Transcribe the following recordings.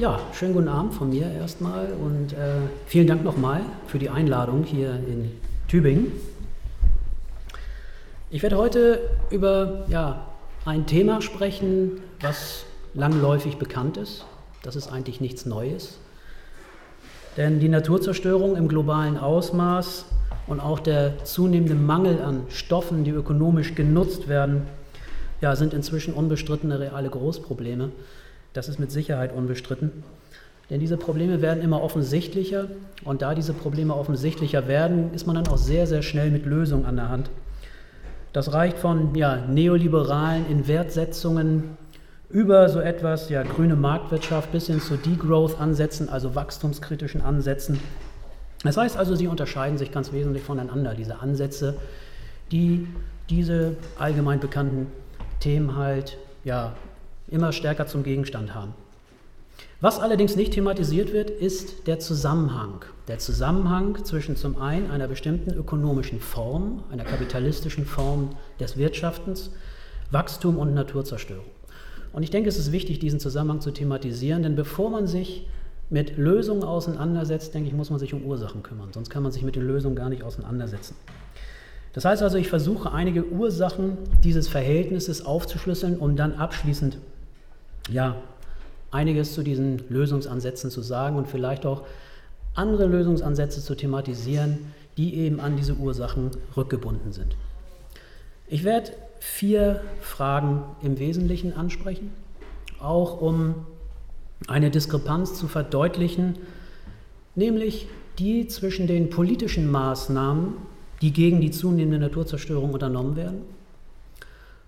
Ja, schönen guten Abend von mir erstmal und äh, vielen Dank nochmal für die Einladung hier in Tübingen. Ich werde heute über ja, ein Thema sprechen, was langläufig bekannt ist. Das ist eigentlich nichts Neues. Denn die Naturzerstörung im globalen Ausmaß und auch der zunehmende Mangel an Stoffen, die ökonomisch genutzt werden, ja, sind inzwischen unbestrittene reale Großprobleme. Das ist mit Sicherheit unbestritten. Denn diese Probleme werden immer offensichtlicher und da diese Probleme offensichtlicher werden, ist man dann auch sehr, sehr schnell mit Lösungen an der Hand. Das reicht von ja, neoliberalen Inwertsetzungen über so etwas, ja, grüne Marktwirtschaft bis hin zu Degrowth-Ansätzen, also wachstumskritischen Ansätzen. Das heißt also, sie unterscheiden sich ganz wesentlich voneinander, diese Ansätze, die diese allgemein bekannten Themen halt ja, immer stärker zum Gegenstand haben. Was allerdings nicht thematisiert wird, ist der Zusammenhang. Der Zusammenhang zwischen zum einen einer bestimmten ökonomischen Form, einer kapitalistischen Form des Wirtschaftens, Wachstum und Naturzerstörung. Und ich denke, es ist wichtig, diesen Zusammenhang zu thematisieren, denn bevor man sich mit Lösungen auseinandersetzt, denke ich, muss man sich um Ursachen kümmern. Sonst kann man sich mit den Lösungen gar nicht auseinandersetzen. Das heißt also, ich versuche einige Ursachen dieses Verhältnisses aufzuschlüsseln, um dann abschließend ja, einiges zu diesen Lösungsansätzen zu sagen und vielleicht auch andere Lösungsansätze zu thematisieren, die eben an diese Ursachen rückgebunden sind. Ich werde vier Fragen im Wesentlichen ansprechen, auch um eine Diskrepanz zu verdeutlichen, nämlich die zwischen den politischen Maßnahmen, die gegen die zunehmende Naturzerstörung unternommen werden,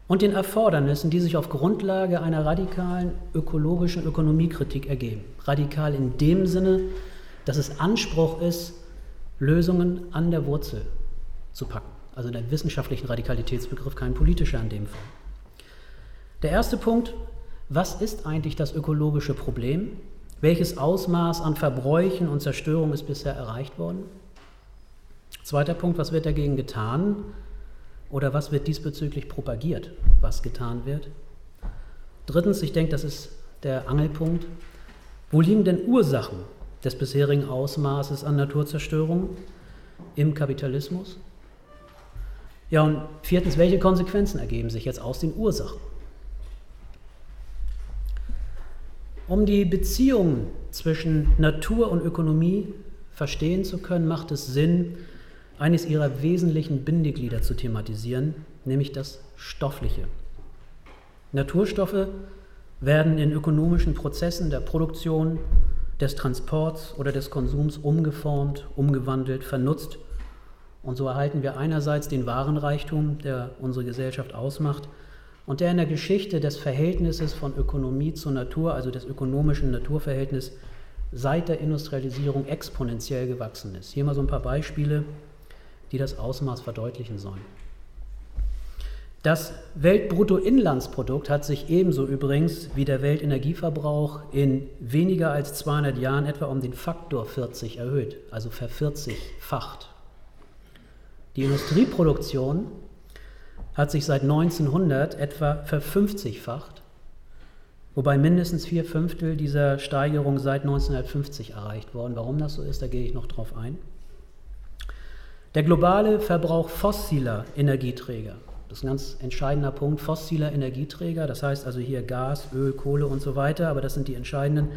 und den Erfordernissen, die sich auf Grundlage einer radikalen ökologischen Ökonomiekritik ergeben. Radikal in dem Sinne, dass es Anspruch ist, Lösungen an der Wurzel zu packen. Also der wissenschaftlichen Radikalitätsbegriff, kein politischer in dem Fall. Der erste Punkt, was ist eigentlich das ökologische Problem? Welches Ausmaß an Verbräuchen und Zerstörung ist bisher erreicht worden? Zweiter Punkt, was wird dagegen getan? Oder was wird diesbezüglich propagiert, was getan wird? Drittens, ich denke, das ist der Angelpunkt. Wo liegen denn Ursachen des bisherigen Ausmaßes an Naturzerstörung im Kapitalismus? Ja, und viertens, welche Konsequenzen ergeben sich jetzt aus den Ursachen? Um die Beziehung zwischen Natur und Ökonomie verstehen zu können, macht es Sinn, eines ihrer wesentlichen Bindeglieder zu thematisieren, nämlich das Stoffliche. Naturstoffe werden in ökonomischen Prozessen der Produktion, des Transports oder des Konsums umgeformt, umgewandelt, vernutzt. Und so erhalten wir einerseits den Warenreichtum, der unsere Gesellschaft ausmacht und der in der Geschichte des Verhältnisses von Ökonomie zur Natur, also des ökonomischen Naturverhältnisses, seit der Industrialisierung exponentiell gewachsen ist. Hier mal so ein paar Beispiele die das Ausmaß verdeutlichen sollen. Das Weltbruttoinlandsprodukt hat sich ebenso übrigens wie der Weltenergieverbrauch in weniger als 200 Jahren etwa um den Faktor 40 erhöht, also vervierzigfacht. Die Industrieproduktion hat sich seit 1900 etwa verfünfzigfacht, wobei mindestens vier Fünftel dieser Steigerung seit 1950 erreicht worden. Warum das so ist, da gehe ich noch drauf ein. Der globale Verbrauch fossiler Energieträger, das ist ein ganz entscheidender Punkt, fossiler Energieträger, das heißt also hier Gas, Öl, Kohle und so weiter, aber das sind die entscheidenden,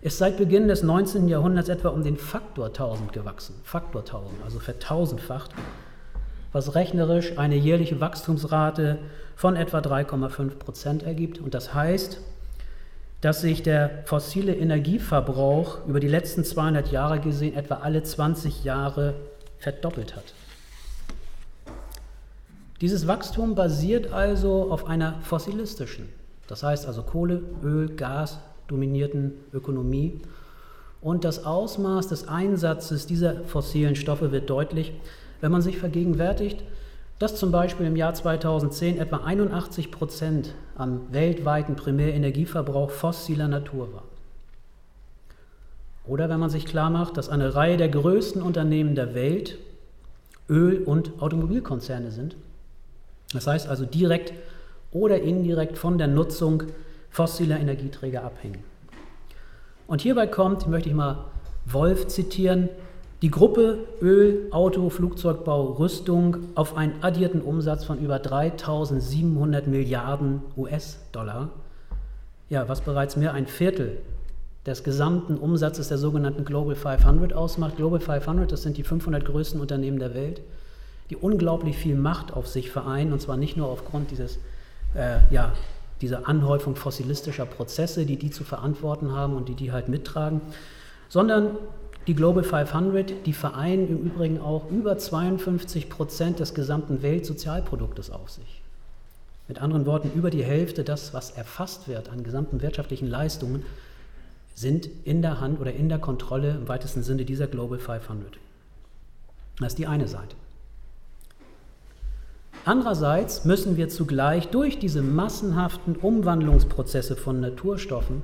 ist seit Beginn des 19. Jahrhunderts etwa um den Faktor 1000 gewachsen. Faktor 1000, also vertausendfacht, was rechnerisch eine jährliche Wachstumsrate von etwa 3,5 Prozent ergibt. Und das heißt, dass sich der fossile Energieverbrauch über die letzten 200 Jahre gesehen etwa alle 20 Jahre verdoppelt hat. Dieses Wachstum basiert also auf einer fossilistischen, das heißt also Kohle, Öl, Gas dominierten Ökonomie. Und das Ausmaß des Einsatzes dieser fossilen Stoffe wird deutlich, wenn man sich vergegenwärtigt, dass zum Beispiel im Jahr 2010 etwa 81 Prozent am weltweiten Primärenergieverbrauch fossiler Natur war. Oder wenn man sich klar macht, dass eine Reihe der größten Unternehmen der Welt Öl- und Automobilkonzerne sind. Das heißt also direkt oder indirekt von der Nutzung fossiler Energieträger abhängen. Und hierbei kommt, möchte ich mal Wolf zitieren, die Gruppe Öl, Auto, Flugzeugbau, Rüstung auf einen addierten Umsatz von über 3700 Milliarden US-Dollar, ja, was bereits mehr ein Viertel des gesamten Umsatzes der sogenannten Global 500 ausmacht. Global 500, das sind die 500 größten Unternehmen der Welt, die unglaublich viel Macht auf sich vereinen, und zwar nicht nur aufgrund dieses, äh, ja, dieser Anhäufung fossilistischer Prozesse, die die zu verantworten haben und die die halt mittragen, sondern die Global 500, die vereinen im Übrigen auch über 52 Prozent des gesamten Weltsozialproduktes auf sich. Mit anderen Worten, über die Hälfte das, was erfasst wird an gesamten wirtschaftlichen Leistungen, sind in der Hand oder in der Kontrolle im weitesten Sinne dieser Global 500. Das ist die eine Seite. Andererseits müssen wir zugleich durch diese massenhaften Umwandlungsprozesse von Naturstoffen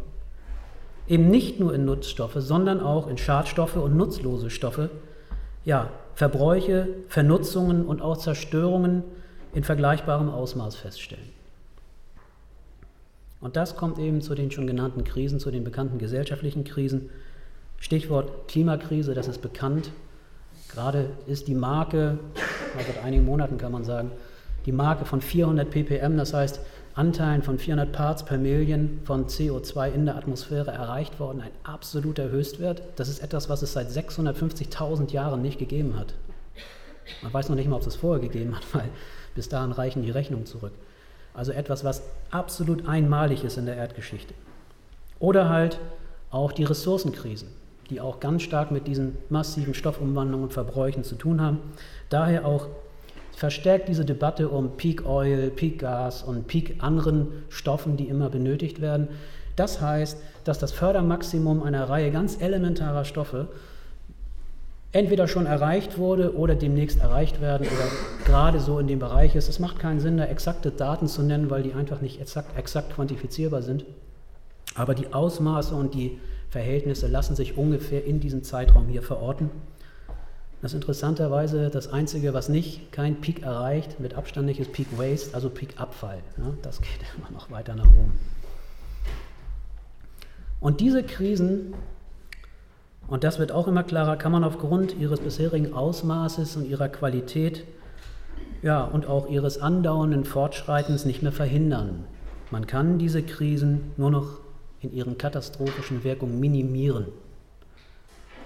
eben nicht nur in Nutzstoffe, sondern auch in Schadstoffe und nutzlose Stoffe, ja, Verbräuche, Vernutzungen und auch Zerstörungen in vergleichbarem Ausmaß feststellen. Und das kommt eben zu den schon genannten Krisen, zu den bekannten gesellschaftlichen Krisen. Stichwort Klimakrise, das ist bekannt. Gerade ist die Marke, seit einigen Monaten kann man sagen, die Marke von 400 ppm, das heißt Anteilen von 400 Parts per Million von CO2 in der Atmosphäre erreicht worden, ein absoluter Höchstwert. Das ist etwas, was es seit 650.000 Jahren nicht gegeben hat. Man weiß noch nicht mal, ob es es vorher gegeben hat, weil bis dahin reichen die Rechnungen zurück. Also etwas, was absolut einmalig ist in der Erdgeschichte. Oder halt auch die Ressourcenkrisen, die auch ganz stark mit diesen massiven Stoffumwandlungen und Verbräuchen zu tun haben. Daher auch verstärkt diese Debatte um Peak Oil, Peak Gas und Peak anderen Stoffen, die immer benötigt werden. Das heißt, dass das Fördermaximum einer Reihe ganz elementarer Stoffe entweder schon erreicht wurde oder demnächst erreicht werden oder gerade so in dem Bereich ist. Es macht keinen Sinn, da exakte Daten zu nennen, weil die einfach nicht exakt, exakt quantifizierbar sind. Aber die Ausmaße und die Verhältnisse lassen sich ungefähr in diesem Zeitraum hier verorten. Das ist interessanterweise das Einzige, was nicht kein Peak erreicht, mit Abstand nicht, ist Peak Waste, also Peak Abfall. Ja, das geht immer noch weiter nach oben. Und diese Krisen und das wird auch immer klarer, kann man aufgrund ihres bisherigen Ausmaßes und ihrer Qualität ja, und auch ihres andauernden Fortschreitens nicht mehr verhindern. Man kann diese Krisen nur noch in ihren katastrophischen Wirkungen minimieren.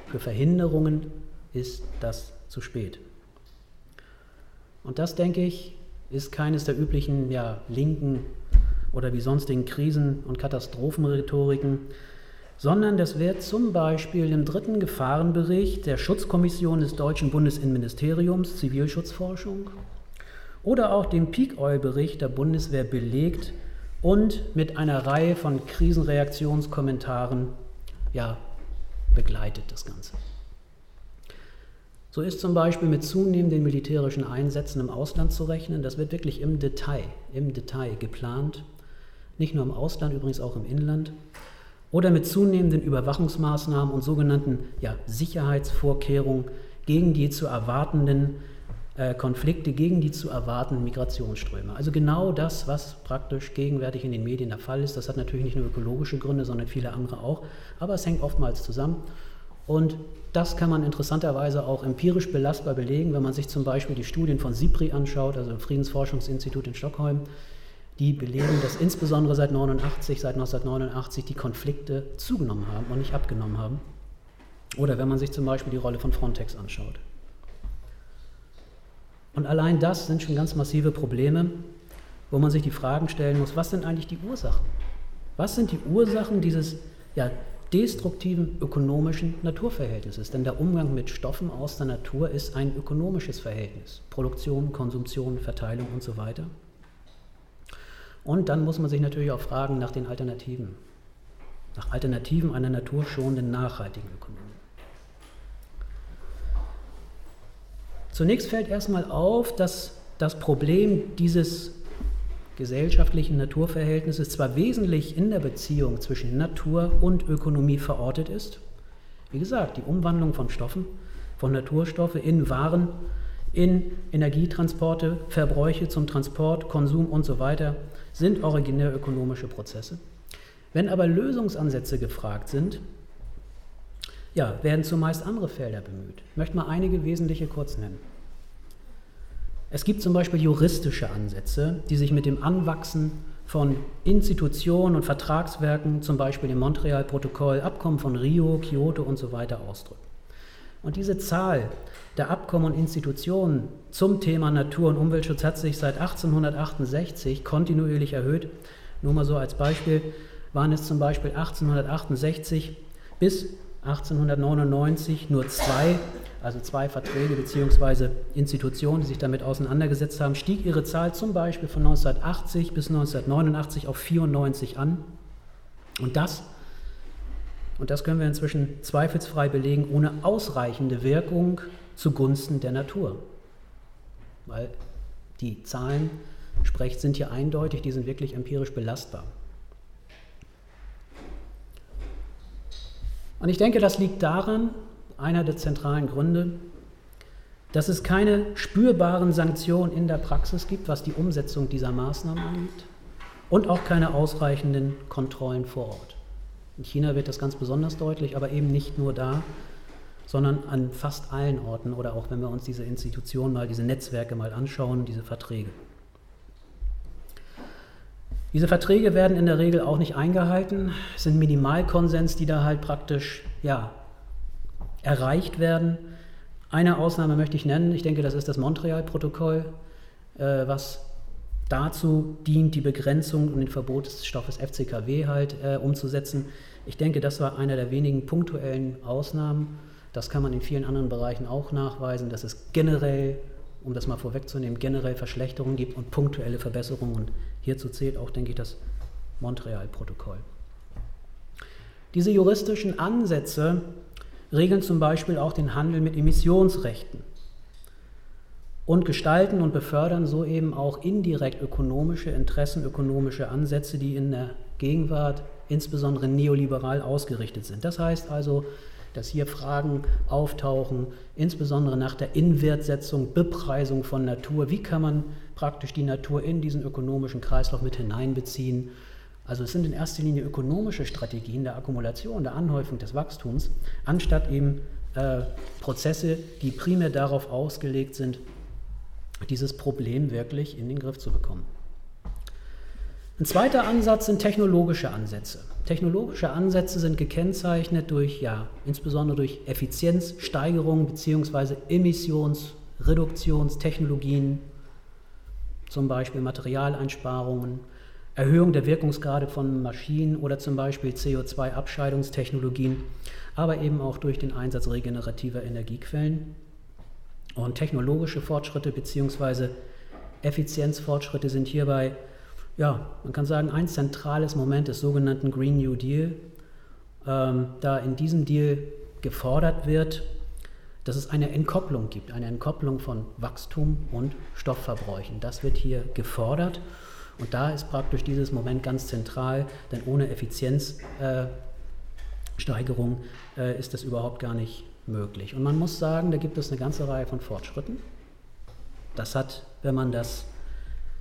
Für Verhinderungen ist das zu spät. Und das, denke ich, ist keines der üblichen ja, linken oder wie sonstigen Krisen- und Katastrophenrhetoriken, sondern das wird zum Beispiel im dritten Gefahrenbericht der Schutzkommission des Deutschen Bundesinnenministeriums Zivilschutzforschung oder auch dem Peak Oil Bericht der Bundeswehr belegt und mit einer Reihe von Krisenreaktionskommentaren ja, begleitet das Ganze. So ist zum Beispiel mit zunehmenden militärischen Einsätzen im Ausland zu rechnen. Das wird wirklich im Detail, im Detail geplant. Nicht nur im Ausland, übrigens auch im Inland oder mit zunehmenden Überwachungsmaßnahmen und sogenannten ja, Sicherheitsvorkehrungen gegen die zu erwartenden äh, Konflikte, gegen die zu erwartenden Migrationsströme. Also genau das, was praktisch gegenwärtig in den Medien der Fall ist. Das hat natürlich nicht nur ökologische Gründe, sondern viele andere auch, aber es hängt oftmals zusammen. Und das kann man interessanterweise auch empirisch belastbar belegen, wenn man sich zum Beispiel die Studien von SIPRI anschaut, also dem Friedensforschungsinstitut in Stockholm, die belegen, dass insbesondere seit 89, seit 1989 die Konflikte zugenommen haben und nicht abgenommen haben. Oder wenn man sich zum Beispiel die Rolle von Frontex anschaut. Und allein das sind schon ganz massive Probleme, wo man sich die Fragen stellen muss, was sind eigentlich die Ursachen? Was sind die Ursachen dieses ja, destruktiven ökonomischen Naturverhältnisses? Denn der Umgang mit Stoffen aus der Natur ist ein ökonomisches Verhältnis. Produktion, Konsumtion, Verteilung und so weiter. Und dann muss man sich natürlich auch fragen nach den Alternativen, nach Alternativen einer naturschonenden, nachhaltigen Ökonomie. Zunächst fällt erstmal auf, dass das Problem dieses gesellschaftlichen Naturverhältnisses zwar wesentlich in der Beziehung zwischen Natur und Ökonomie verortet ist, wie gesagt, die Umwandlung von Stoffen, von Naturstoffe in Waren, in Energietransporte, Verbräuche zum Transport, Konsum und so weiter sind originär ökonomische Prozesse. Wenn aber Lösungsansätze gefragt sind, ja, werden zumeist andere Felder bemüht. Ich möchte mal einige wesentliche kurz nennen. Es gibt zum Beispiel juristische Ansätze, die sich mit dem Anwachsen von Institutionen und Vertragswerken, zum Beispiel dem Montreal-Protokoll, Abkommen von Rio, Kyoto und so weiter ausdrücken. Und diese Zahl der Abkommen und Institutionen zum Thema Natur- und Umweltschutz hat sich seit 1868 kontinuierlich erhöht. Nur mal so als Beispiel waren es zum Beispiel 1868 bis 1899 nur zwei, also zwei Verträge bzw. Institutionen, die sich damit auseinandergesetzt haben, stieg ihre Zahl zum Beispiel von 1980 bis 1989 auf 94 an. Und das, und das können wir inzwischen zweifelsfrei belegen, ohne ausreichende Wirkung zugunsten der Natur. Weil die Zahlen sprecht, sind hier eindeutig, die sind wirklich empirisch belastbar. Und ich denke, das liegt daran, einer der zentralen Gründe, dass es keine spürbaren Sanktionen in der Praxis gibt, was die Umsetzung dieser Maßnahmen angeht, und auch keine ausreichenden Kontrollen vor Ort. In China wird das ganz besonders deutlich, aber eben nicht nur da, sondern an fast allen Orten oder auch wenn wir uns diese Institutionen mal, diese Netzwerke mal anschauen, diese Verträge. Diese Verträge werden in der Regel auch nicht eingehalten. Es sind Minimalkonsens, die da halt praktisch ja, erreicht werden. Eine Ausnahme möchte ich nennen. Ich denke, das ist das Montreal-Protokoll, äh, was dazu dient, die Begrenzung und den Verbot des Stoffes FCKW halt äh, umzusetzen. Ich denke, das war einer der wenigen punktuellen Ausnahmen. Das kann man in vielen anderen Bereichen auch nachweisen, dass es generell um das mal vorwegzunehmen, generell Verschlechterungen gibt und punktuelle Verbesserungen. Und hierzu zählt auch, denke ich, das Montreal-Protokoll. Diese juristischen Ansätze regeln zum Beispiel auch den Handel mit Emissionsrechten und gestalten und befördern so eben auch indirekt ökonomische Interessen, ökonomische Ansätze, die in der Gegenwart insbesondere neoliberal ausgerichtet sind. Das heißt also, dass hier Fragen auftauchen, insbesondere nach der Inwertsetzung, Bepreisung von Natur. Wie kann man praktisch die Natur in diesen ökonomischen Kreislauf mit hineinbeziehen? Also es sind in erster Linie ökonomische Strategien der Akkumulation, der Anhäufung des Wachstums, anstatt eben äh, Prozesse, die primär darauf ausgelegt sind, dieses Problem wirklich in den Griff zu bekommen. Ein zweiter Ansatz sind technologische Ansätze. Technologische Ansätze sind gekennzeichnet durch, ja, insbesondere durch Effizienzsteigerung bzw. Emissionsreduktionstechnologien, zum Beispiel Materialeinsparungen, Erhöhung der Wirkungsgrade von Maschinen oder zum Beispiel CO2-Abscheidungstechnologien, aber eben auch durch den Einsatz regenerativer Energiequellen. Und technologische Fortschritte bzw. Effizienzfortschritte sind hierbei ja, man kann sagen, ein zentrales Moment des sogenannten Green New Deal, ähm, da in diesem Deal gefordert wird, dass es eine Entkopplung gibt, eine Entkopplung von Wachstum und Stoffverbräuchen. Das wird hier gefordert und da ist praktisch dieses Moment ganz zentral, denn ohne Effizienzsteigerung äh, äh, ist das überhaupt gar nicht möglich. Und man muss sagen, da gibt es eine ganze Reihe von Fortschritten. Das hat, wenn man das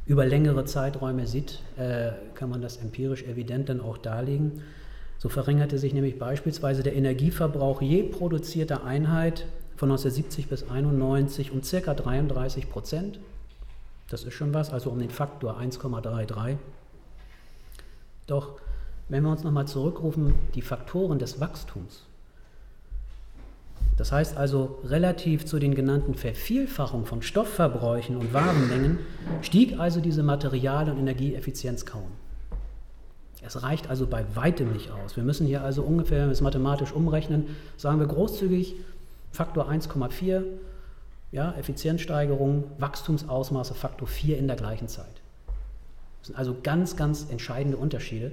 über längere Zeiträume sieht, äh, kann man das empirisch evident dann auch darlegen. So verringerte sich nämlich beispielsweise der Energieverbrauch je produzierter Einheit von 1970 bis 1991 um ca. 33 Prozent. Das ist schon was, also um den Faktor 1,33. Doch wenn wir uns nochmal zurückrufen, die Faktoren des Wachstums, das heißt also, relativ zu den genannten Vervielfachungen von Stoffverbräuchen und Warenmengen stieg also diese Material- und Energieeffizienz kaum. Es reicht also bei weitem nicht aus. Wir müssen hier also ungefähr, wenn wir es mathematisch umrechnen, sagen wir großzügig Faktor 1,4, ja, Effizienzsteigerung, Wachstumsausmaße Faktor 4 in der gleichen Zeit. Das sind also ganz, ganz entscheidende Unterschiede.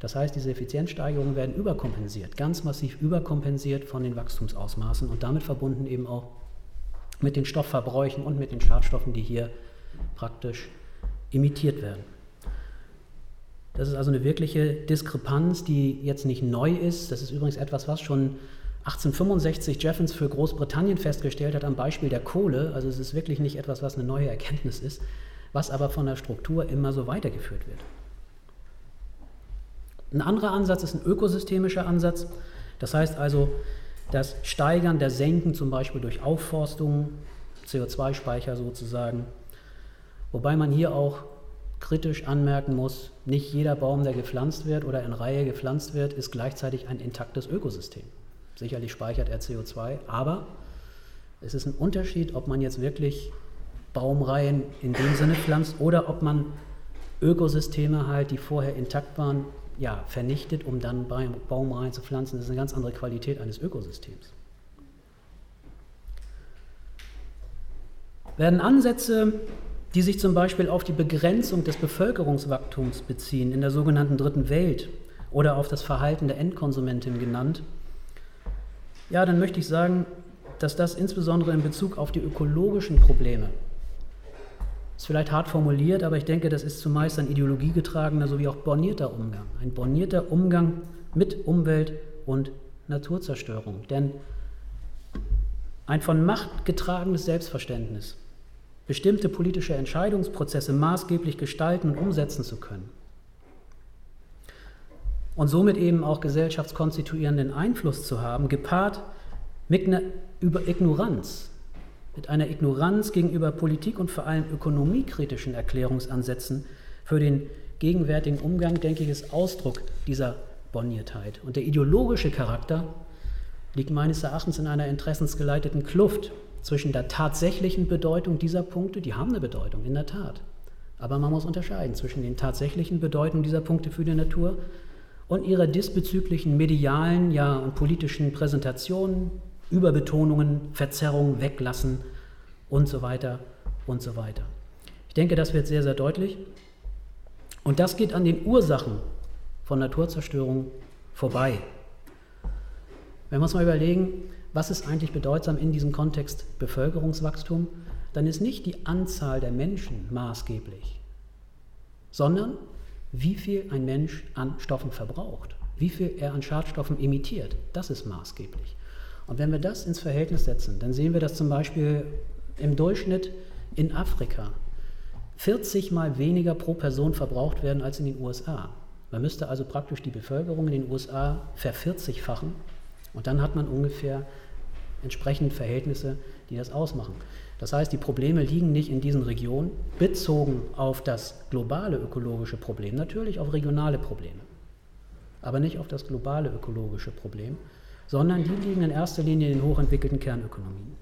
Das heißt, diese Effizienzsteigerungen werden überkompensiert, ganz massiv überkompensiert von den Wachstumsausmaßen und damit verbunden eben auch mit den Stoffverbräuchen und mit den Schadstoffen, die hier praktisch imitiert werden. Das ist also eine wirkliche Diskrepanz, die jetzt nicht neu ist. Das ist übrigens etwas, was schon 1865 Jeffens für Großbritannien festgestellt hat am Beispiel der Kohle. Also es ist wirklich nicht etwas, was eine neue Erkenntnis ist, was aber von der Struktur immer so weitergeführt wird. Ein anderer Ansatz ist ein ökosystemischer Ansatz. Das heißt also, das Steigern der Senken zum Beispiel durch Aufforstung, CO2-Speicher sozusagen. Wobei man hier auch kritisch anmerken muss, nicht jeder Baum, der gepflanzt wird oder in Reihe gepflanzt wird, ist gleichzeitig ein intaktes Ökosystem. Sicherlich speichert er CO2, aber es ist ein Unterschied, ob man jetzt wirklich Baumreihen in dem Sinne pflanzt oder ob man Ökosysteme halt, die vorher intakt waren, ja, vernichtet, um dann Baumreihen zu pflanzen. Das ist eine ganz andere Qualität eines Ökosystems. Werden Ansätze, die sich zum Beispiel auf die Begrenzung des Bevölkerungswachstums beziehen, in der sogenannten Dritten Welt oder auf das Verhalten der Endkonsumentin genannt, ja, dann möchte ich sagen, dass das insbesondere in Bezug auf die ökologischen Probleme ist vielleicht hart formuliert, aber ich denke, das ist zumeist ein ideologiegetragener sowie auch bornierter Umgang. Ein bornierter Umgang mit Umwelt und Naturzerstörung. Denn ein von Macht getragenes Selbstverständnis, bestimmte politische Entscheidungsprozesse maßgeblich gestalten und umsetzen zu können und somit eben auch gesellschaftskonstituierenden Einfluss zu haben, gepaart mit einer Ignoranz mit einer Ignoranz gegenüber Politik und vor allem ökonomiekritischen Erklärungsansätzen für den gegenwärtigen Umgang, denke ich, ist Ausdruck dieser Borniertheit. Und der ideologische Charakter liegt meines Erachtens in einer interessensgeleiteten Kluft zwischen der tatsächlichen Bedeutung dieser Punkte, die haben eine Bedeutung, in der Tat. Aber man muss unterscheiden zwischen den tatsächlichen Bedeutungen dieser Punkte für die Natur und ihrer diesbezüglichen medialen ja, und politischen Präsentation, Überbetonungen, Verzerrungen weglassen und so weiter und so weiter. Ich denke, das wird sehr, sehr deutlich. Und das geht an den Ursachen von Naturzerstörung vorbei. Wenn wir uns mal überlegen, was ist eigentlich bedeutsam in diesem Kontext Bevölkerungswachstum, dann ist nicht die Anzahl der Menschen maßgeblich, sondern wie viel ein Mensch an Stoffen verbraucht, wie viel er an Schadstoffen emittiert. Das ist maßgeblich. Und wenn wir das ins Verhältnis setzen, dann sehen wir, dass zum Beispiel im Durchschnitt in Afrika 40 mal weniger pro Person verbraucht werden als in den USA. Man müsste also praktisch die Bevölkerung in den USA vervierzigfachen und dann hat man ungefähr entsprechend Verhältnisse, die das ausmachen. Das heißt, die Probleme liegen nicht in diesen Regionen, bezogen auf das globale ökologische Problem, natürlich auf regionale Probleme, aber nicht auf das globale ökologische Problem, sondern die liegen in erster Linie in den hochentwickelten Kernökonomien.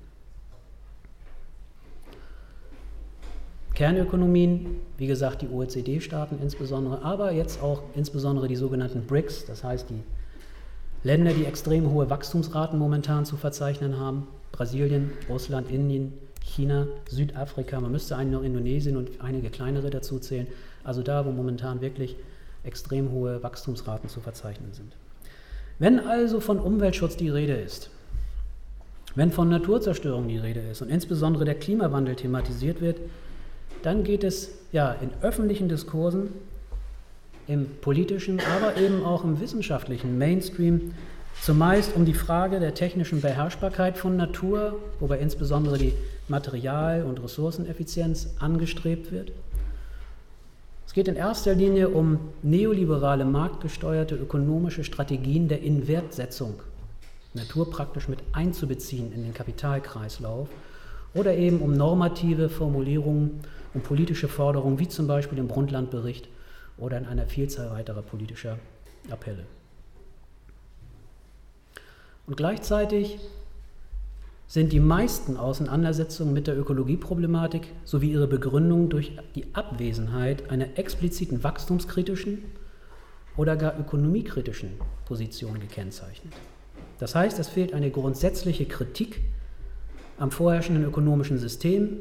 Kernökonomien, wie gesagt, die OECD-Staaten insbesondere, aber jetzt auch insbesondere die sogenannten BRICS, das heißt die Länder, die extrem hohe Wachstumsraten momentan zu verzeichnen haben, Brasilien, Russland, Indien, China, Südafrika, man müsste eigentlich noch Indonesien und einige kleinere dazu zählen, also da, wo momentan wirklich extrem hohe Wachstumsraten zu verzeichnen sind. Wenn also von Umweltschutz die Rede ist, wenn von Naturzerstörung die Rede ist und insbesondere der Klimawandel thematisiert wird, dann geht es ja in öffentlichen Diskursen, im politischen, aber eben auch im wissenschaftlichen Mainstream zumeist um die Frage der technischen Beherrschbarkeit von Natur, wobei insbesondere die Material- und Ressourceneffizienz angestrebt wird. Geht in erster Linie um neoliberale, marktgesteuerte ökonomische Strategien der Inwertsetzung, Natur praktisch mit einzubeziehen in den Kapitalkreislauf oder eben um normative Formulierungen und politische Forderungen, wie zum Beispiel im Brundtland-Bericht oder in einer Vielzahl weiterer politischer Appelle. Und gleichzeitig sind die meisten Auseinandersetzungen mit der Ökologieproblematik sowie ihre Begründung durch die Abwesenheit einer expliziten wachstumskritischen oder gar ökonomiekritischen Position gekennzeichnet. Das heißt, es fehlt eine grundsätzliche Kritik am vorherrschenden ökonomischen System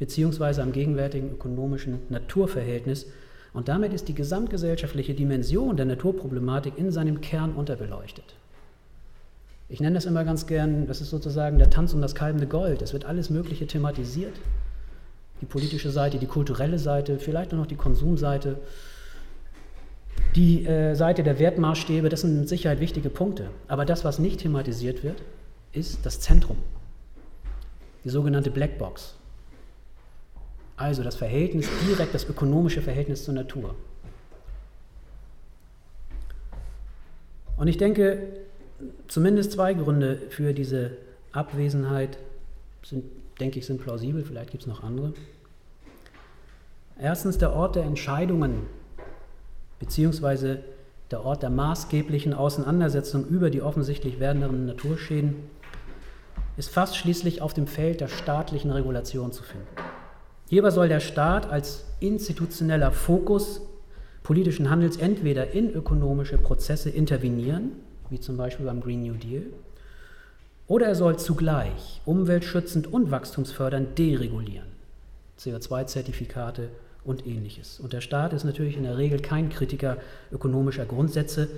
bzw. am gegenwärtigen ökonomischen Naturverhältnis und damit ist die gesamtgesellschaftliche Dimension der Naturproblematik in seinem Kern unterbeleuchtet. Ich nenne das immer ganz gern, das ist sozusagen der Tanz um das kalbende Gold. Es wird alles Mögliche thematisiert. Die politische Seite, die kulturelle Seite, vielleicht auch noch die Konsumseite, die äh, Seite der Wertmaßstäbe, das sind mit Sicherheit wichtige Punkte. Aber das, was nicht thematisiert wird, ist das Zentrum, die sogenannte Blackbox. Also das Verhältnis, direkt das ökonomische Verhältnis zur Natur. Und ich denke, zumindest zwei Gründe für diese Abwesenheit, sind, denke ich, sind plausibel, vielleicht gibt es noch andere. Erstens der Ort der Entscheidungen beziehungsweise der Ort der maßgeblichen Auseinandersetzung über die offensichtlich werdenden Naturschäden ist fast schließlich auf dem Feld der staatlichen Regulation zu finden. Hierbei soll der Staat als institutioneller Fokus politischen Handels entweder in ökonomische Prozesse intervenieren, wie zum Beispiel beim Green New Deal, oder er soll zugleich umweltschützend und wachstumsfördernd deregulieren, CO2-Zertifikate und ähnliches. Und der Staat ist natürlich in der Regel kein Kritiker ökonomischer Grundsätze,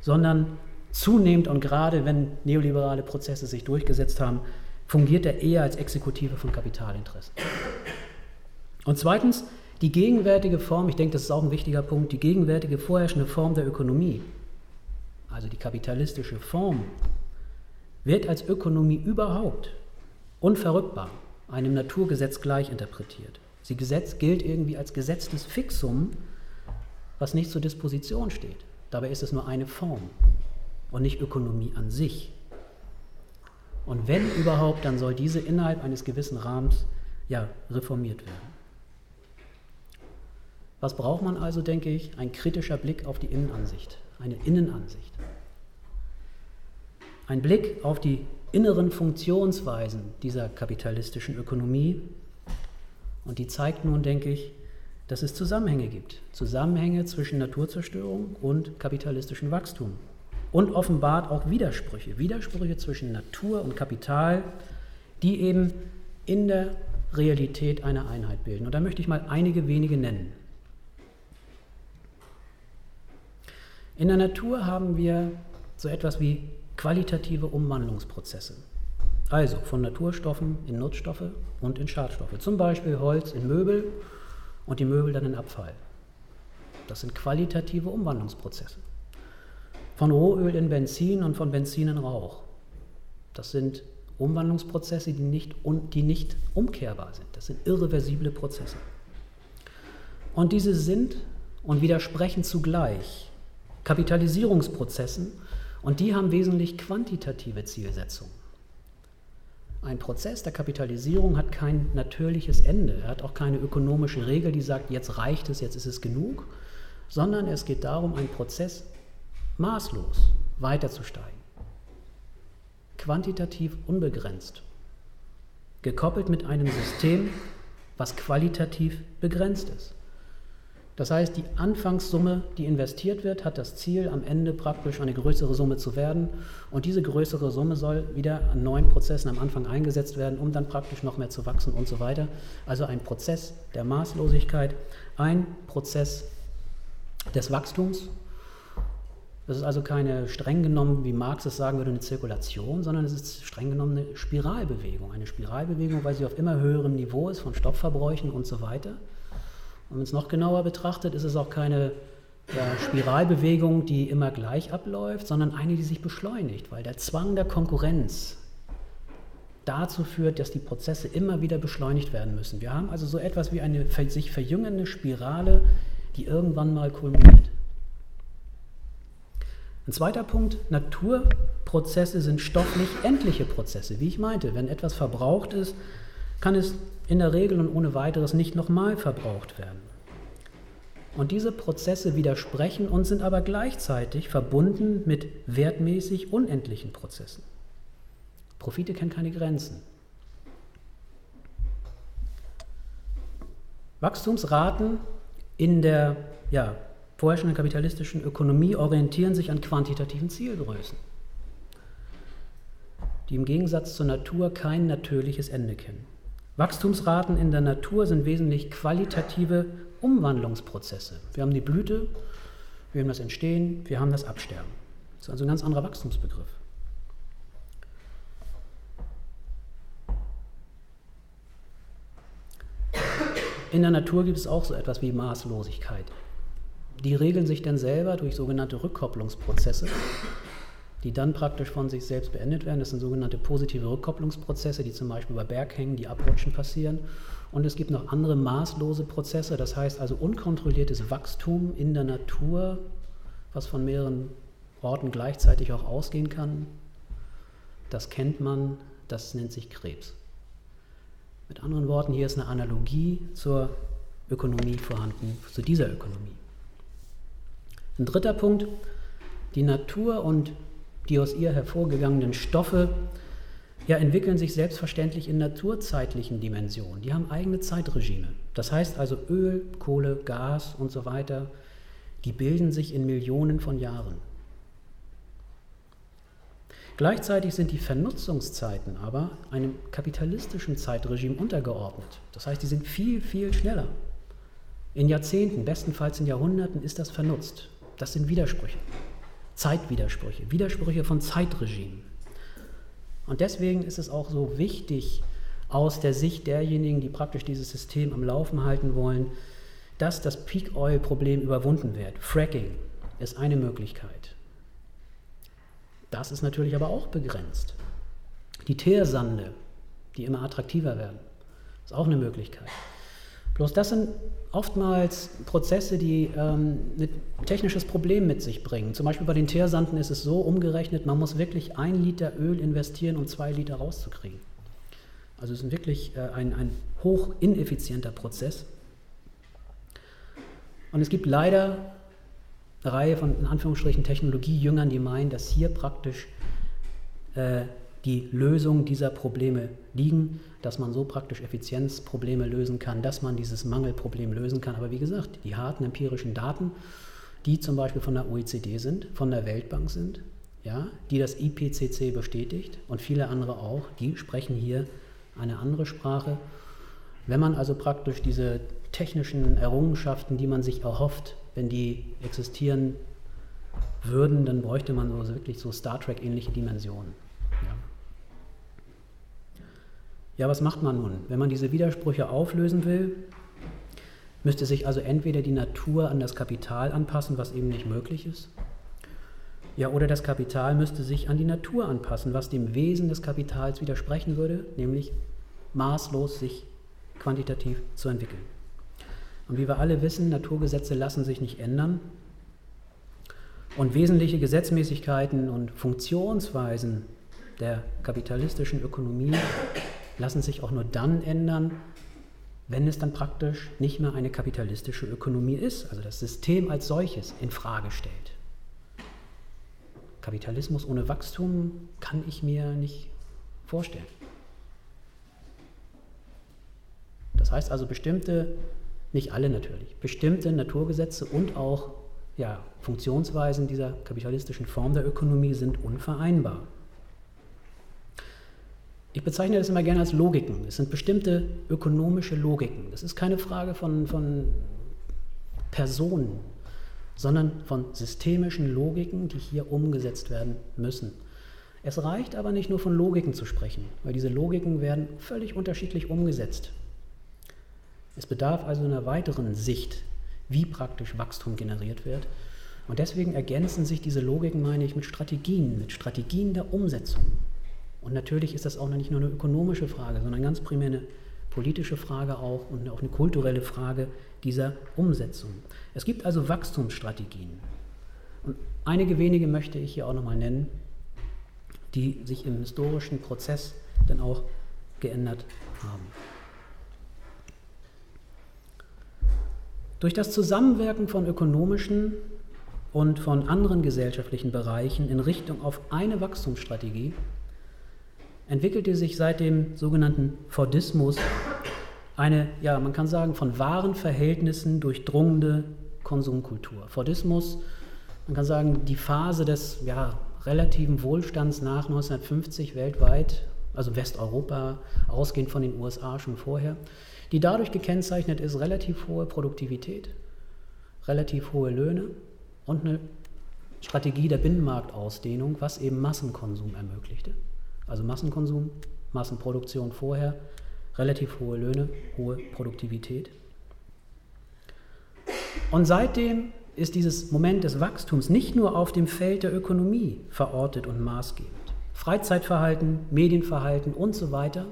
sondern zunehmend und gerade wenn neoliberale Prozesse sich durchgesetzt haben, fungiert er eher als Exekutive von Kapitalinteressen. Und zweitens, die gegenwärtige Form, ich denke, das ist auch ein wichtiger Punkt, die gegenwärtige vorherrschende Form der Ökonomie, also die kapitalistische Form, wird als Ökonomie überhaupt unverrückbar einem Naturgesetz gleich interpretiert. Sie Gesetz gilt irgendwie als gesetztes Fixum, was nicht zur Disposition steht. Dabei ist es nur eine Form und nicht Ökonomie an sich. Und wenn überhaupt, dann soll diese innerhalb eines gewissen Rahmens ja reformiert werden. Was braucht man also, denke ich? Ein kritischer Blick auf die Innenansicht, eine Innenansicht. Ein Blick auf die inneren Funktionsweisen dieser kapitalistischen Ökonomie und die zeigt nun, denke ich, dass es Zusammenhänge gibt. Zusammenhänge zwischen Naturzerstörung und kapitalistischem Wachstum. Und offenbart auch Widersprüche. Widersprüche zwischen Natur und Kapital, die eben in der Realität eine Einheit bilden. Und da möchte ich mal einige wenige nennen. In der Natur haben wir so etwas wie qualitative Umwandlungsprozesse. Also von Naturstoffen in Nutzstoffe und in Schadstoffe. Zum Beispiel Holz in Möbel und die Möbel dann in Abfall. Das sind qualitative Umwandlungsprozesse. Von Rohöl in Benzin und von Benzin in Rauch. Das sind Umwandlungsprozesse, die nicht, die nicht umkehrbar sind. Das sind irreversible Prozesse. Und diese sind und widersprechen zugleich Kapitalisierungsprozessen und die haben wesentlich quantitative Zielsetzungen. Ein Prozess der Kapitalisierung hat kein natürliches Ende. Er hat auch keine ökonomische Regel, die sagt, jetzt reicht es, jetzt ist es genug, sondern es geht darum, einen Prozess maßlos weiterzusteigen. Quantitativ unbegrenzt. Gekoppelt mit einem System, was qualitativ begrenzt ist. Das heißt, die Anfangssumme, die investiert wird, hat das Ziel, am Ende praktisch eine größere Summe zu werden. Und diese größere Summe soll wieder an neuen Prozessen am Anfang eingesetzt werden, um dann praktisch noch mehr zu wachsen und so weiter. Also ein Prozess der Maßlosigkeit, ein Prozess des Wachstums. Das ist also keine streng genommen, wie Marx es sagen würde, eine Zirkulation, sondern es ist streng genommen eine Spiralbewegung. Eine Spiralbewegung, weil sie auf immer höherem Niveau ist von Stoffverbräuchen und so weiter. Wenn man es noch genauer betrachtet, ist es auch keine ja, Spiralbewegung, die immer gleich abläuft, sondern eine, die sich beschleunigt, weil der Zwang der Konkurrenz dazu führt, dass die Prozesse immer wieder beschleunigt werden müssen. Wir haben also so etwas wie eine sich verjüngende Spirale, die irgendwann mal kulminiert. Ein zweiter Punkt, Naturprozesse sind stofflich endliche Prozesse. Wie ich meinte, wenn etwas verbraucht ist, kann es in der Regel und ohne weiteres nicht nochmal verbraucht werden. Und diese Prozesse widersprechen und sind aber gleichzeitig verbunden mit wertmäßig unendlichen Prozessen. Profite kennen keine Grenzen. Wachstumsraten in der ja, vorherrschenden kapitalistischen Ökonomie orientieren sich an quantitativen Zielgrößen, die im Gegensatz zur Natur kein natürliches Ende kennen. Wachstumsraten in der Natur sind wesentlich qualitative Umwandlungsprozesse. Wir haben die Blüte, wir haben das Entstehen, wir haben das Absterben. Das ist also ein ganz anderer Wachstumsbegriff. In der Natur gibt es auch so etwas wie Maßlosigkeit. Die regeln sich dann selber durch sogenannte Rückkopplungsprozesse die dann praktisch von sich selbst beendet werden. Das sind sogenannte positive Rückkopplungsprozesse, die zum Beispiel bei Berghängen, die abrutschen, passieren. Und es gibt noch andere maßlose Prozesse, das heißt also unkontrolliertes Wachstum in der Natur, was von mehreren Orten gleichzeitig auch ausgehen kann, das kennt man, das nennt sich Krebs. Mit anderen Worten, hier ist eine Analogie zur Ökonomie vorhanden, zu dieser Ökonomie. Ein dritter Punkt, die Natur und die aus ihr hervorgegangenen Stoffe ja, entwickeln sich selbstverständlich in naturzeitlichen Dimensionen. Die haben eigene Zeitregime. Das heißt also Öl, Kohle, Gas und so weiter, die bilden sich in Millionen von Jahren. Gleichzeitig sind die Vernutzungszeiten aber einem kapitalistischen Zeitregime untergeordnet. Das heißt, die sind viel, viel schneller. In Jahrzehnten, bestenfalls in Jahrhunderten ist das vernutzt. Das sind Widersprüche, Zeitwidersprüche, Widersprüche von Zeitregimen. Und deswegen ist es auch so wichtig, aus der Sicht derjenigen, die praktisch dieses System am Laufen halten wollen, dass das Peak Oil Problem überwunden wird. Fracking ist eine Möglichkeit. Das ist natürlich aber auch begrenzt. Die Teersande, die immer attraktiver werden, ist auch eine Möglichkeit. Bloß das sind oftmals Prozesse, die ähm, ein technisches Problem mit sich bringen. Zum Beispiel bei den Teersanden ist es so umgerechnet, man muss wirklich ein Liter Öl investieren, um zwei Liter rauszukriegen. Also es ist wirklich äh, ein, ein hoch ineffizienter Prozess. Und es gibt leider eine Reihe von in Anführungsstrichen Technologiejüngern, die meinen, dass hier praktisch äh, die Lösung dieser Probleme liegen, dass man so praktisch Effizienzprobleme lösen kann, dass man dieses Mangelproblem lösen kann. Aber wie gesagt, die harten empirischen Daten, die zum Beispiel von der OECD sind, von der Weltbank sind, ja, die das IPCC bestätigt und viele andere auch, die sprechen hier eine andere Sprache. Wenn man also praktisch diese technischen Errungenschaften, die man sich erhofft, wenn die existieren würden, dann bräuchte man so wirklich so Star Trek-ähnliche Dimensionen. Ja. Ja, was macht man nun? Wenn man diese Widersprüche auflösen will, müsste sich also entweder die Natur an das Kapital anpassen, was eben nicht möglich ist, ja, oder das Kapital müsste sich an die Natur anpassen, was dem Wesen des Kapitals widersprechen würde, nämlich maßlos sich quantitativ zu entwickeln. Und wie wir alle wissen, Naturgesetze lassen sich nicht ändern. Und wesentliche Gesetzmäßigkeiten und Funktionsweisen der kapitalistischen Ökonomie lassen sich auch nur dann ändern, wenn es dann praktisch nicht mehr eine kapitalistische Ökonomie ist, also das System als solches in Frage stellt. Kapitalismus ohne Wachstum kann ich mir nicht vorstellen. Das heißt also bestimmte, nicht alle natürlich, bestimmte Naturgesetze und auch ja, Funktionsweisen dieser kapitalistischen Form der Ökonomie sind unvereinbar. Ich bezeichne das immer gerne als Logiken. Es sind bestimmte ökonomische Logiken. Das ist keine Frage von, von Personen, sondern von systemischen Logiken, die hier umgesetzt werden müssen. Es reicht aber nicht nur von Logiken zu sprechen, weil diese Logiken werden völlig unterschiedlich umgesetzt. Es bedarf also einer weiteren Sicht, wie praktisch Wachstum generiert wird. Und deswegen ergänzen sich diese Logiken, meine ich, mit Strategien, mit Strategien der Umsetzung. Und natürlich ist das auch nicht nur eine ökonomische Frage, sondern ganz primär eine politische Frage auch und auch eine kulturelle Frage dieser Umsetzung. Es gibt also Wachstumsstrategien. Und einige wenige möchte ich hier auch nochmal nennen, die sich im historischen Prozess dann auch geändert haben. Durch das Zusammenwirken von ökonomischen und von anderen gesellschaftlichen Bereichen in Richtung auf eine Wachstumsstrategie entwickelte sich seit dem sogenannten Fordismus eine, ja, man kann sagen, von wahren Verhältnissen durchdrungene Konsumkultur. Fordismus, man kann sagen, die Phase des ja, relativen Wohlstands nach 1950 weltweit, also Westeuropa, ausgehend von den USA schon vorher, die dadurch gekennzeichnet ist, relativ hohe Produktivität, relativ hohe Löhne und eine Strategie der Binnenmarktausdehnung, was eben Massenkonsum ermöglichte. Also Massenkonsum, Massenproduktion vorher, relativ hohe Löhne, hohe Produktivität. Und seitdem ist dieses Moment des Wachstums nicht nur auf dem Feld der Ökonomie verortet und maßgebend. Freizeitverhalten, Medienverhalten und so weiter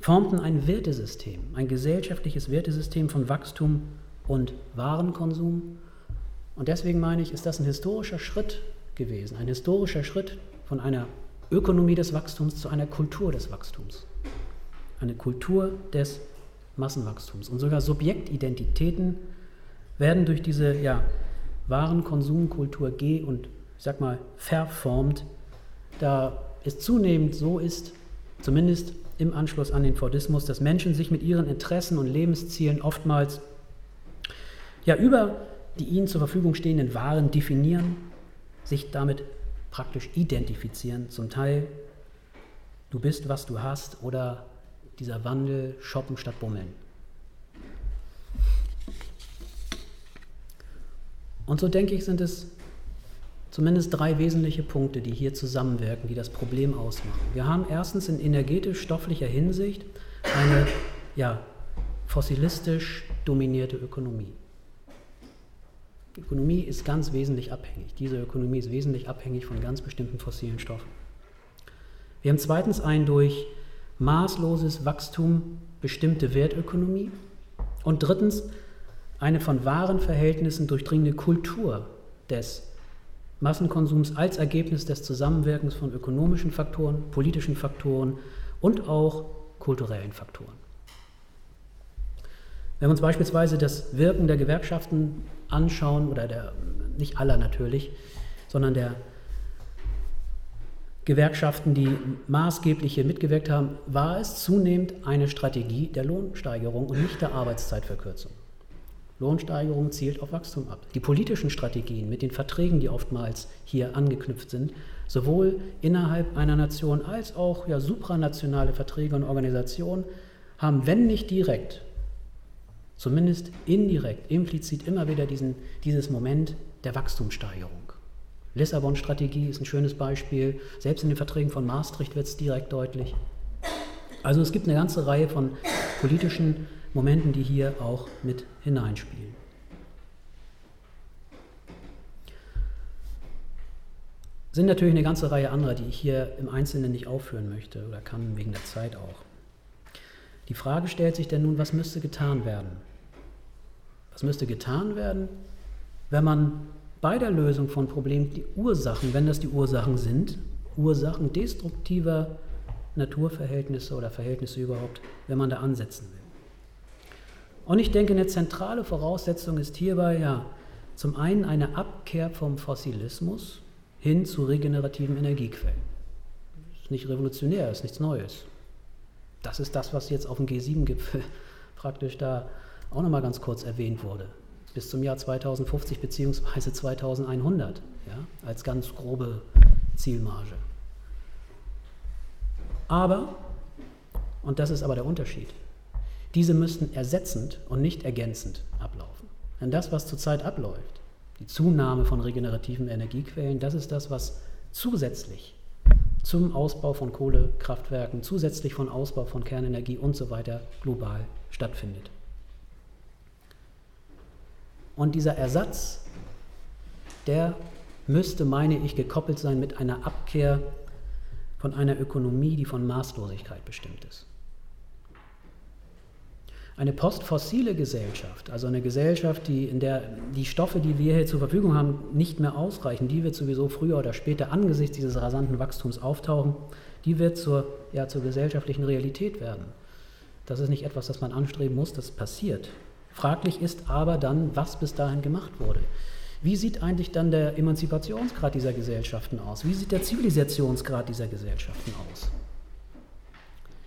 formten ein Wertesystem, ein gesellschaftliches Wertesystem von Wachstum und Warenkonsum. Und deswegen meine ich, ist das ein historischer Schritt, gewesen, ein historischer Schritt von einer Ökonomie des Wachstums zu einer Kultur des Wachstums. Eine Kultur des Massenwachstums. Und sogar Subjektidentitäten werden durch diese ja, Warenkonsumkultur G und ich sag mal verformt, da es zunehmend so ist, zumindest im Anschluss an den Fordismus, dass Menschen sich mit ihren Interessen und Lebenszielen oftmals ja über die ihnen zur Verfügung stehenden Waren definieren, sich damit praktisch identifizieren, zum Teil du bist, was du hast oder dieser Wandel shoppen statt bummeln. Und so denke ich, sind es zumindest drei wesentliche Punkte, die hier zusammenwirken, die das Problem ausmachen. Wir haben erstens in energetisch-stofflicher Hinsicht eine ja, fossilistisch dominierte Ökonomie. Ökonomie ist ganz wesentlich abhängig. Diese Ökonomie ist wesentlich abhängig von ganz bestimmten fossilen Stoffen. Wir haben zweitens ein durch maßloses Wachstum bestimmte Wertökonomie und drittens eine von wahren Verhältnissen durchdringende Kultur des Massenkonsums als Ergebnis des Zusammenwirkens von ökonomischen Faktoren, politischen Faktoren und auch kulturellen Faktoren. Wenn wir uns beispielsweise das Wirken der Gewerkschaften anschauen, oder der, nicht aller natürlich, sondern der Gewerkschaften, die maßgeblich hier mitgewirkt haben, war es zunehmend eine Strategie der Lohnsteigerung und nicht der Arbeitszeitverkürzung. Lohnsteigerung zielt auf Wachstum ab. Die politischen Strategien mit den Verträgen, die oftmals hier angeknüpft sind, sowohl innerhalb einer Nation als auch ja, supranationale Verträge und Organisationen, haben, wenn nicht direkt, zumindest indirekt, implizit immer wieder diesen, dieses Moment der Wachstumssteigerung. Lissabon-Strategie ist ein schönes Beispiel. Selbst in den Verträgen von Maastricht wird es direkt deutlich. Also es gibt eine ganze Reihe von politischen Momenten, die hier auch mit hineinspielen. sind natürlich eine ganze Reihe anderer, die ich hier im Einzelnen nicht aufführen möchte oder kann wegen der Zeit auch. Die Frage stellt sich denn nun, was müsste getan werden? Was müsste getan werden, wenn man bei der Lösung von Problemen die Ursachen, wenn das die Ursachen sind, Ursachen destruktiver Naturverhältnisse oder Verhältnisse überhaupt, wenn man da ansetzen will? Und ich denke, eine zentrale Voraussetzung ist hierbei ja zum einen eine Abkehr vom Fossilismus hin zu regenerativen Energiequellen. Das ist nicht revolutionär, ist nichts Neues. Das ist das, was jetzt auf dem G7-Gipfel praktisch da auch nochmal ganz kurz erwähnt wurde. Bis zum Jahr 2050 bzw. 2100 ja, als ganz grobe Zielmarge. Aber, und das ist aber der Unterschied, diese müssten ersetzend und nicht ergänzend ablaufen. Denn das, was zurzeit abläuft, die Zunahme von regenerativen Energiequellen, das ist das, was zusätzlich zum Ausbau von Kohlekraftwerken, zusätzlich von Ausbau von Kernenergie und so weiter global stattfindet. Und dieser Ersatz, der müsste, meine ich, gekoppelt sein mit einer Abkehr von einer Ökonomie, die von Maßlosigkeit bestimmt ist. Eine postfossile Gesellschaft, also eine Gesellschaft, die, in der die Stoffe, die wir hier zur Verfügung haben, nicht mehr ausreichen, die wird sowieso früher oder später angesichts dieses rasanten Wachstums auftauchen, die wird zur, ja, zur gesellschaftlichen Realität werden. Das ist nicht etwas, das man anstreben muss, das passiert. Fraglich ist aber dann, was bis dahin gemacht wurde. Wie sieht eigentlich dann der Emanzipationsgrad dieser Gesellschaften aus? Wie sieht der Zivilisationsgrad dieser Gesellschaften aus?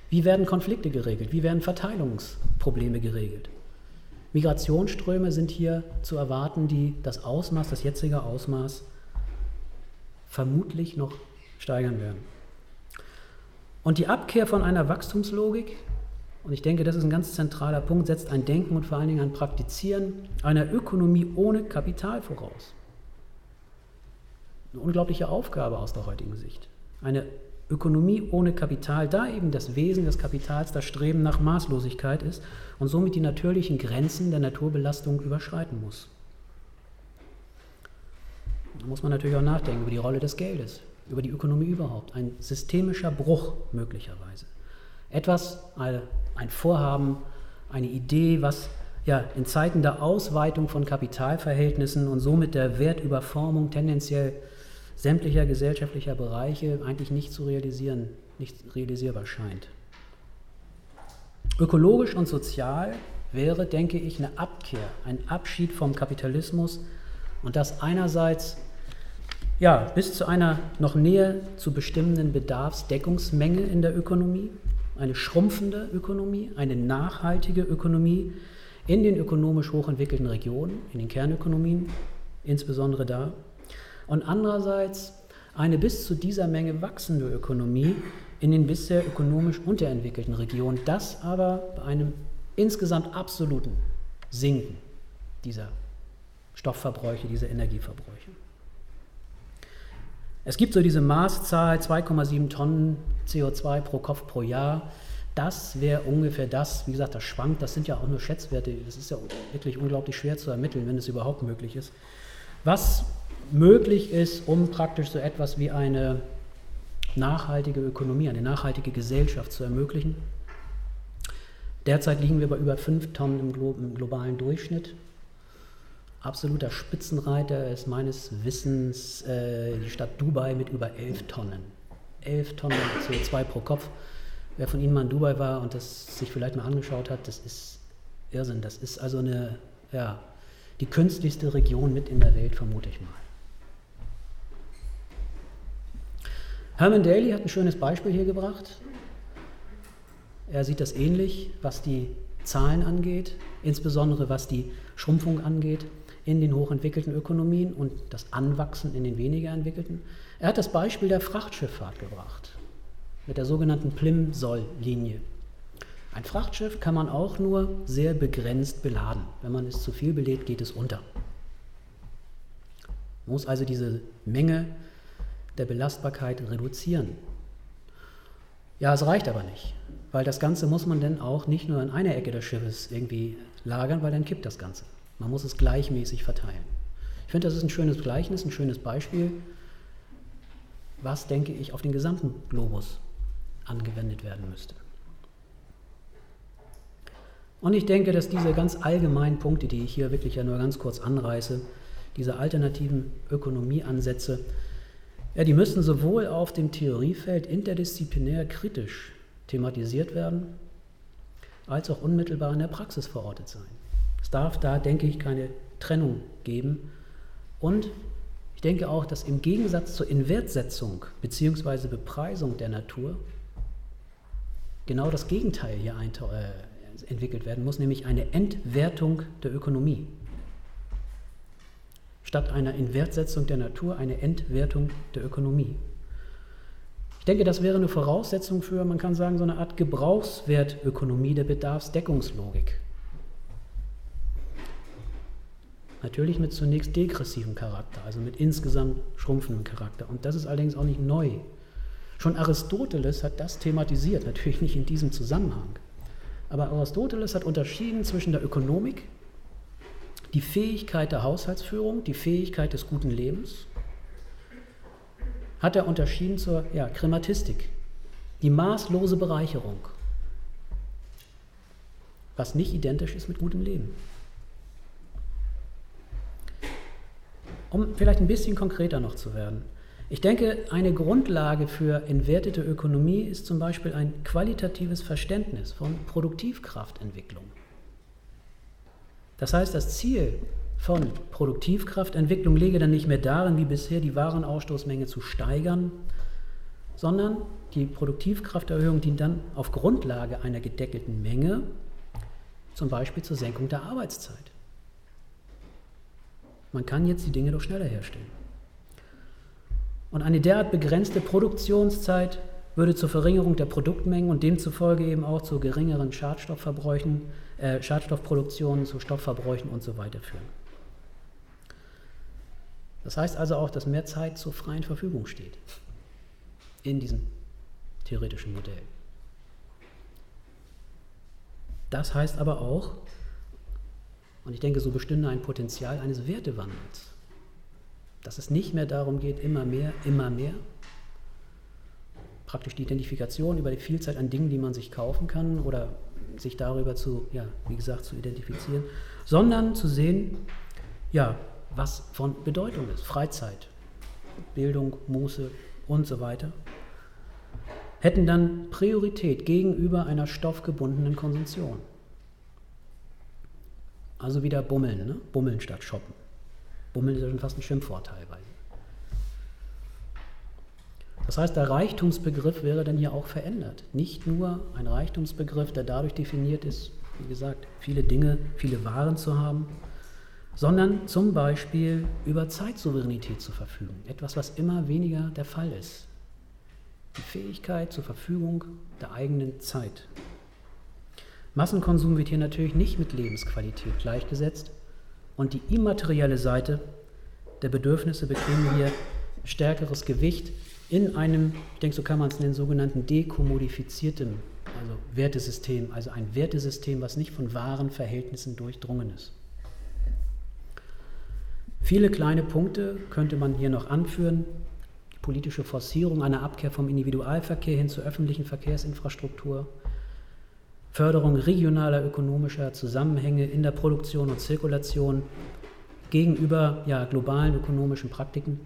Wie werden Konflikte geregelt? Wie werden Verteilungsprobleme geregelt? Migrationsströme sind hier zu erwarten, die das Ausmaß, das jetzige Ausmaß vermutlich noch steigern werden. Und die Abkehr von einer Wachstumslogik, und ich denke, das ist ein ganz zentraler Punkt, setzt ein Denken und vor allen Dingen ein Praktizieren einer Ökonomie ohne Kapital voraus. Eine unglaubliche Aufgabe aus der heutigen Sicht. Eine Ökonomie ohne Kapital, da eben das Wesen des Kapitals das Streben nach Maßlosigkeit ist und somit die natürlichen Grenzen der Naturbelastung überschreiten muss. Da muss man natürlich auch nachdenken über die Rolle des Geldes, über die Ökonomie überhaupt. Ein systemischer Bruch möglicherweise. Etwas, ein Vorhaben, eine Idee, was ja in Zeiten der Ausweitung von Kapitalverhältnissen und somit der Wertüberformung tendenziell sämtlicher gesellschaftlicher Bereiche eigentlich nicht zu realisieren, nicht realisierbar scheint. Ökologisch und sozial wäre, denke ich, eine Abkehr, ein Abschied vom Kapitalismus und das einerseits ja, bis zu einer noch näher zu bestimmenden Bedarfsdeckungsmenge in der Ökonomie, eine schrumpfende Ökonomie, eine nachhaltige Ökonomie in den ökonomisch hochentwickelten Regionen, in den Kernökonomien, insbesondere da. Und andererseits eine bis zu dieser Menge wachsende Ökonomie in den bisher ökonomisch unterentwickelten Regionen, das aber bei einem insgesamt absoluten Sinken dieser Stoffverbräuche, dieser Energieverbräuche. Es gibt so diese Maßzahl 2,7 Tonnen CO2 pro Kopf pro Jahr. Das wäre ungefähr das, wie gesagt, das schwankt, das sind ja auch nur Schätzwerte, das ist ja wirklich unglaublich schwer zu ermitteln, wenn es überhaupt möglich ist. Was möglich ist, um praktisch so etwas wie eine nachhaltige Ökonomie, eine nachhaltige Gesellschaft zu ermöglichen. Derzeit liegen wir bei über 5 Tonnen im, Glo im globalen Durchschnitt. Absoluter Spitzenreiter ist meines Wissens äh, die Stadt Dubai mit über 11 Tonnen. 11 Tonnen CO2 pro Kopf. Wer von Ihnen mal in Dubai war und das sich vielleicht mal angeschaut hat, das ist Irrsinn. Das ist also eine, ja, die künstlichste Region mit in der Welt, vermute ich mal. Herman Daly hat ein schönes Beispiel hier gebracht. Er sieht das ähnlich, was die Zahlen angeht, insbesondere was die Schrumpfung angeht in den hochentwickelten Ökonomien und das Anwachsen in den weniger entwickelten. Er hat das Beispiel der Frachtschifffahrt gebracht, mit der sogenannten Plimsoll-Linie. Ein Frachtschiff kann man auch nur sehr begrenzt beladen. Wenn man es zu viel belädt, geht es unter. Man muss also diese Menge der Belastbarkeit reduzieren. Ja, es reicht aber nicht, weil das Ganze muss man dann auch nicht nur in einer Ecke des Schiffes irgendwie lagern, weil dann kippt das Ganze. Man muss es gleichmäßig verteilen. Ich finde, das ist ein schönes Gleichnis, ein schönes Beispiel, was, denke ich, auf den gesamten Globus angewendet werden müsste. Und ich denke, dass diese ganz allgemeinen Punkte, die ich hier wirklich ja nur ganz kurz anreiße, diese alternativen Ökonomieansätze, ja, die müssen sowohl auf dem Theoriefeld interdisziplinär kritisch thematisiert werden, als auch unmittelbar in der Praxis verortet sein. Es darf da, denke ich, keine Trennung geben. Und ich denke auch, dass im Gegensatz zur Inwertsetzung bzw. Bepreisung der Natur genau das Gegenteil hier äh, entwickelt werden muss, nämlich eine Entwertung der Ökonomie. Statt einer Inwertsetzung der Natur eine Entwertung der Ökonomie. Ich denke, das wäre eine Voraussetzung für, man kann sagen, so eine Art Gebrauchswertökonomie der Bedarfsdeckungslogik. Natürlich mit zunächst degressivem Charakter, also mit insgesamt schrumpfendem Charakter. Und das ist allerdings auch nicht neu. Schon Aristoteles hat das thematisiert, natürlich nicht in diesem Zusammenhang. Aber Aristoteles hat unterschieden zwischen der Ökonomik, die Fähigkeit der Haushaltsführung, die Fähigkeit des guten Lebens, hat er unterschieden zur ja, Krematistik, die maßlose Bereicherung, was nicht identisch ist mit gutem Leben. Um vielleicht ein bisschen konkreter noch zu werden. Ich denke, eine Grundlage für entwertete Ökonomie ist zum Beispiel ein qualitatives Verständnis von Produktivkraftentwicklung. Das heißt, das Ziel von Produktivkraftentwicklung lege dann nicht mehr darin, wie bisher die Warenausstoßmenge zu steigern, sondern die Produktivkrafterhöhung dient dann auf Grundlage einer gedeckelten Menge, zum Beispiel zur Senkung der Arbeitszeit. Man kann jetzt die Dinge doch schneller herstellen. Und eine derart begrenzte Produktionszeit würde zur Verringerung der Produktmengen und demzufolge eben auch zu geringeren Schadstoffverbräuchen, äh, Schadstoffproduktionen, zu Stoffverbräuchen und so weiter führen. Das heißt also auch, dass mehr Zeit zur freien Verfügung steht in diesem theoretischen Modell. Das heißt aber auch, und ich denke, so bestünde ein Potenzial eines Wertewandels. Dass es nicht mehr darum geht, immer mehr, immer mehr. Praktisch die Identifikation über die Vielzahl an Dingen, die man sich kaufen kann oder sich darüber zu, ja, wie gesagt, zu identifizieren, sondern zu sehen, ja, was von Bedeutung ist. Freizeit, Bildung, Muße und so weiter, hätten dann Priorität gegenüber einer stoffgebundenen Konsumtion. Also wieder bummeln, ne? bummeln statt shoppen. Bummeln ist ja schon fast ein Schimpfwort teilweise. Das heißt, der Reichtumsbegriff wäre dann hier auch verändert. Nicht nur ein Reichtumsbegriff, der dadurch definiert ist, wie gesagt, viele Dinge, viele Waren zu haben, sondern zum Beispiel über Zeitsouveränität zu verfügen. Etwas, was immer weniger der Fall ist. Die Fähigkeit zur Verfügung der eigenen Zeit. Massenkonsum wird hier natürlich nicht mit Lebensqualität gleichgesetzt und die immaterielle Seite der Bedürfnisse bekäme hier stärkeres Gewicht in einem, ich denke, so kann man es nennen, sogenannten dekommodifizierten also Wertesystem, also ein Wertesystem, was nicht von wahren Verhältnissen durchdrungen ist. Viele kleine Punkte könnte man hier noch anführen. Die politische Forcierung einer Abkehr vom Individualverkehr hin zur öffentlichen Verkehrsinfrastruktur, Förderung regionaler ökonomischer Zusammenhänge in der Produktion und Zirkulation gegenüber ja, globalen ökonomischen Praktiken,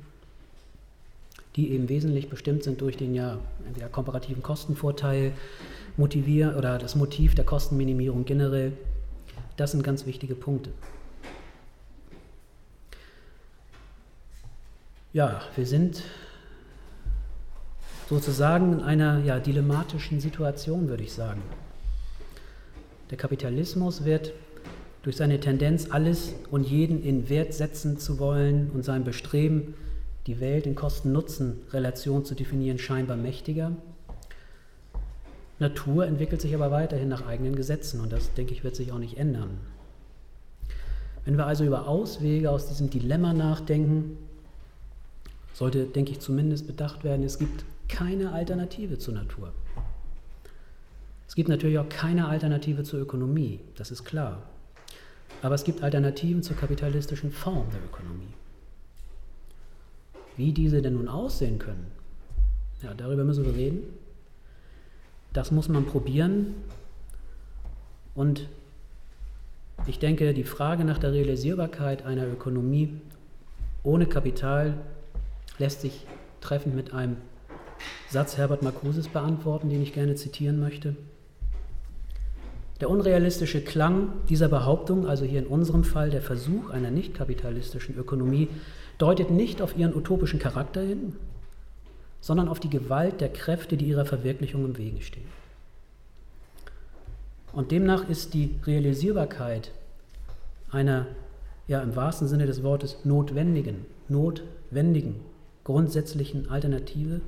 die eben wesentlich bestimmt sind durch den ja entweder komparativen Kostenvorteil, Motivier oder das Motiv der Kostenminimierung generell. Das sind ganz wichtige Punkte. Ja, wir sind sozusagen in einer ja, dilemmatischen Situation, würde ich sagen. Der Kapitalismus wird durch seine Tendenz, alles und jeden in Wert setzen zu wollen und sein Bestreben, die Welt in Kosten-Nutzen-Relation zu definieren, scheinbar mächtiger. Natur entwickelt sich aber weiterhin nach eigenen Gesetzen und das, denke ich, wird sich auch nicht ändern. Wenn wir also über Auswege aus diesem Dilemma nachdenken, sollte, denke ich, zumindest bedacht werden, es gibt keine Alternative zur Natur. Es gibt natürlich auch keine Alternative zur Ökonomie, das ist klar. Aber es gibt Alternativen zur kapitalistischen Form der Ökonomie. Wie diese denn nun aussehen können, ja, darüber müssen wir reden. Das muss man probieren. Und ich denke, die Frage nach der Realisierbarkeit einer Ökonomie ohne Kapital lässt sich treffend mit einem Satz Herbert Marcuses beantworten, den ich gerne zitieren möchte. Der unrealistische Klang dieser Behauptung, also hier in unserem Fall der Versuch einer nicht kapitalistischen Ökonomie, deutet nicht auf ihren utopischen Charakter hin, sondern auf die Gewalt der Kräfte, die ihrer Verwirklichung im Wege stehen. Und demnach ist die Realisierbarkeit einer, ja im wahrsten Sinne des Wortes, notwendigen, notwendigen grundsätzlichen Alternative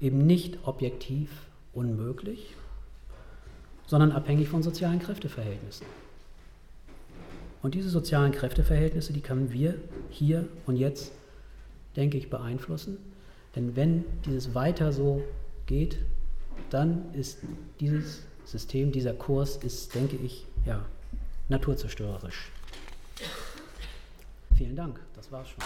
eben nicht objektiv unmöglich, sondern abhängig von sozialen Kräfteverhältnissen. Und diese sozialen Kräfteverhältnisse, die können wir hier und jetzt, denke ich, beeinflussen. Denn wenn dieses weiter so geht, dann ist dieses System, dieser Kurs, ist, denke ich, ja, naturzerstörerisch. Vielen Dank, das war's schon.